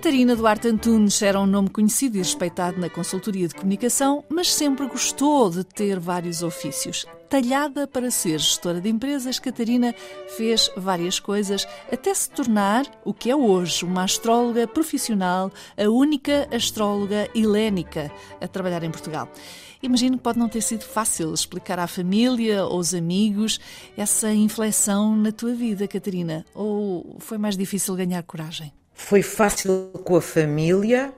Catarina Duarte Antunes era um nome conhecido e respeitado na consultoria de comunicação, mas sempre gostou de ter vários ofícios. Talhada para ser gestora de empresas, Catarina fez várias coisas até se tornar o que é hoje, uma astróloga profissional, a única astróloga helénica a trabalhar em Portugal. Imagino que pode não ter sido fácil explicar à família ou aos amigos essa inflexão na tua vida, Catarina, ou foi mais difícil ganhar coragem? Foi fácil com a família,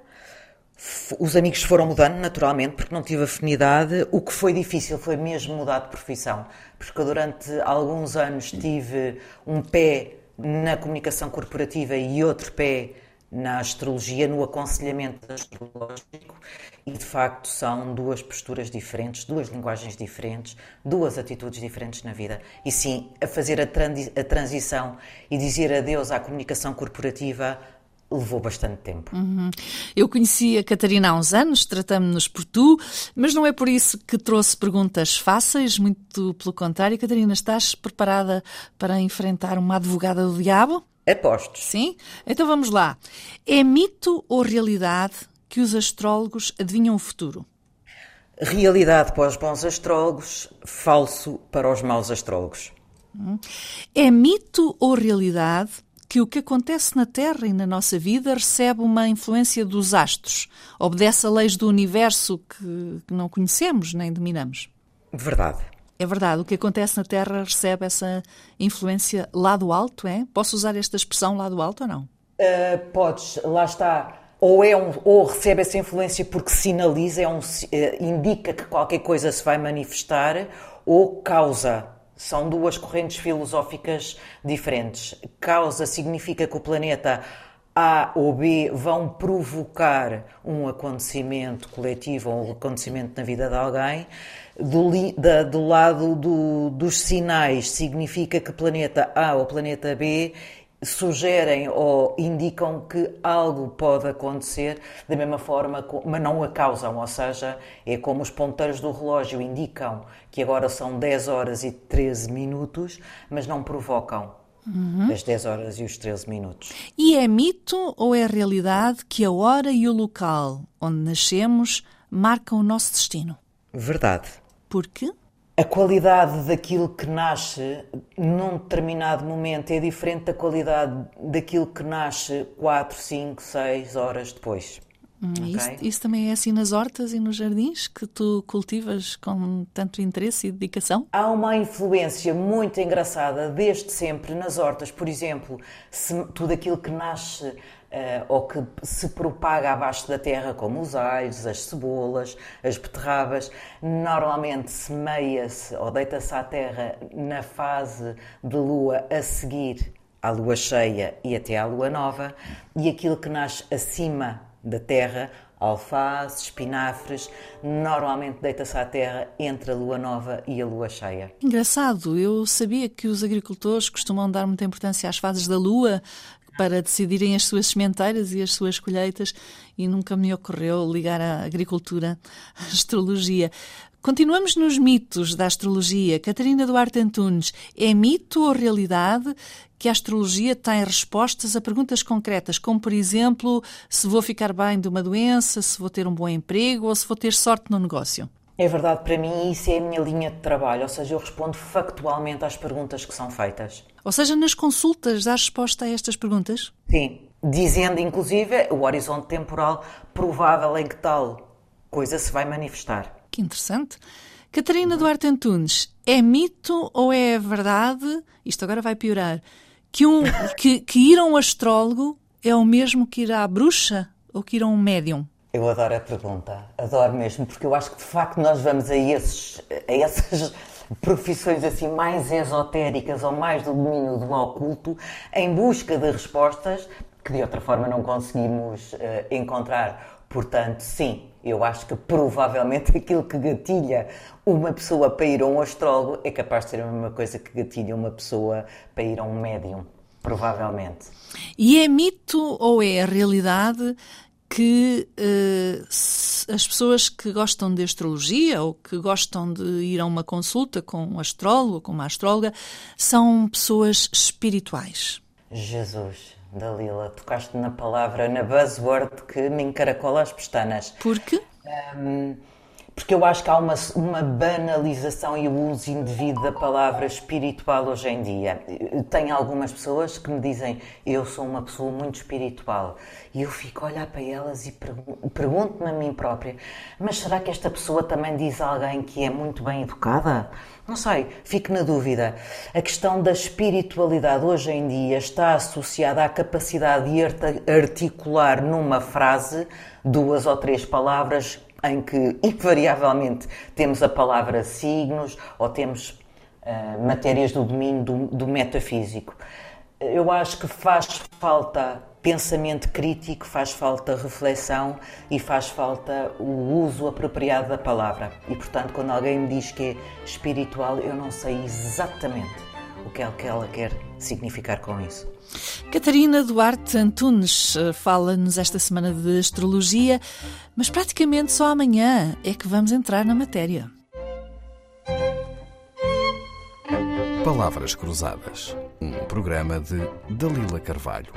os amigos foram mudando naturalmente, porque não tive afinidade. O que foi difícil foi mesmo mudar de profissão, porque durante alguns anos tive um pé na comunicação corporativa e outro pé na astrologia, no aconselhamento astrológico, e de facto são duas posturas diferentes, duas linguagens diferentes, duas atitudes diferentes na vida. E sim, a fazer a, transi a transição e dizer adeus à comunicação corporativa levou bastante tempo. Uhum. Eu conheci a Catarina há uns anos, tratamos-nos por tu, mas não é por isso que trouxe perguntas fáceis, muito pelo contrário. Catarina, estás preparada para enfrentar uma advogada do diabo? Aposto. Sim? Então vamos lá. É mito ou realidade que os astrólogos adivinham o futuro? Realidade para os bons astrólogos, falso para os maus astrólogos. Hum. É mito ou realidade que o que acontece na Terra e na nossa vida recebe uma influência dos astros, obedece a leis do universo que, que não conhecemos nem dominamos. Verdade. É verdade, o que acontece na Terra recebe essa influência lá do alto, é? Posso usar esta expressão lá do alto ou não? Uh, podes, lá está. Ou, é um, ou recebe essa influência porque sinaliza, é um, uh, indica que qualquer coisa se vai manifestar, ou causa são duas correntes filosóficas diferentes. Causa significa que o planeta A ou B vão provocar um acontecimento coletivo ou um acontecimento na vida de alguém. Do, da, do lado do, dos sinais, significa que planeta A ou planeta B sugerem ou indicam que algo pode acontecer da mesma forma, mas não a causam, ou seja, é como os ponteiros do relógio indicam que agora são 10 horas e 13 minutos, mas não provocam uhum. as 10 horas e os 13 minutos. E é mito ou é realidade que a hora e o local onde nascemos marcam o nosso destino? Verdade. Por quê? A qualidade daquilo que nasce num determinado momento é diferente da qualidade daquilo que nasce 4, 5, 6 horas depois. Hum, okay? isso, isso, também é assim nas hortas e nos jardins que tu cultivas com tanto interesse e dedicação? Há uma influência muito engraçada desde sempre nas hortas. Por exemplo, se tudo aquilo que nasce uh, ou que se propaga abaixo da terra, como os alhos, as cebolas, as beterrabas, normalmente semeia-se ou deita-se à terra na fase de lua a seguir à lua cheia e até à lua nova, e aquilo que nasce acima da terra, alface, espinafres, normalmente deita-se à terra entre a lua nova e a lua cheia. Engraçado, eu sabia que os agricultores costumam dar muita importância às fases da lua, para decidirem as suas sementeiras e as suas colheitas e nunca me ocorreu ligar a agricultura à astrologia. Continuamos nos mitos da astrologia. Catarina Duarte Antunes, é mito ou realidade que a astrologia tem respostas a perguntas concretas, como por exemplo, se vou ficar bem de uma doença, se vou ter um bom emprego ou se vou ter sorte no negócio? É verdade, para mim isso é a minha linha de trabalho, ou seja, eu respondo factualmente às perguntas que são feitas. Ou seja, nas consultas dá resposta a estas perguntas? Sim, dizendo inclusive o horizonte temporal provável em que tal coisa se vai manifestar. Que interessante. Catarina Duarte Antunes, é mito ou é verdade, isto agora vai piorar, que, um, que, que ir a um astrólogo é o mesmo que ir à bruxa ou que ir a um médium? Eu adoro a pergunta, adoro mesmo, porque eu acho que de facto nós vamos a, esses, a essas profissões assim mais esotéricas ou mais do domínio do oculto em busca de respostas que de outra forma não conseguimos uh, encontrar. Portanto, sim, eu acho que provavelmente aquilo que gatilha uma pessoa para ir a um astrólogo é capaz de ser a mesma coisa que gatilha uma pessoa para ir a um médium. provavelmente. E é mito ou é a realidade que uh, as pessoas que gostam de astrologia ou que gostam de ir a uma consulta com um astrólogo ou com uma astróloga são pessoas espirituais? Jesus, Dalila, tocaste na palavra, na buzzword que me encaracola as pestanas. Por quê? Um, porque eu acho que há uma, uma banalização e o uso indevido da palavra espiritual hoje em dia. Tem algumas pessoas que me dizem eu sou uma pessoa muito espiritual e eu fico a olhar para elas e pergunto-me a mim própria mas será que esta pessoa também diz a alguém que é muito bem educada? Não sei, fico na dúvida. A questão da espiritualidade hoje em dia está associada à capacidade de articular numa frase duas ou três palavras em que, invariavelmente, temos a palavra signos ou temos uh, matérias do domínio do, do metafísico. Eu acho que faz falta pensamento crítico, faz falta reflexão e faz falta o uso apropriado da palavra. E, portanto, quando alguém me diz que é espiritual, eu não sei exatamente o que é que ela quer significar com isso. Catarina Duarte Antunes eh, fala-nos esta semana de astrologia, mas praticamente só amanhã é que vamos entrar na matéria. Palavras Cruzadas, um programa de Dalila Carvalho.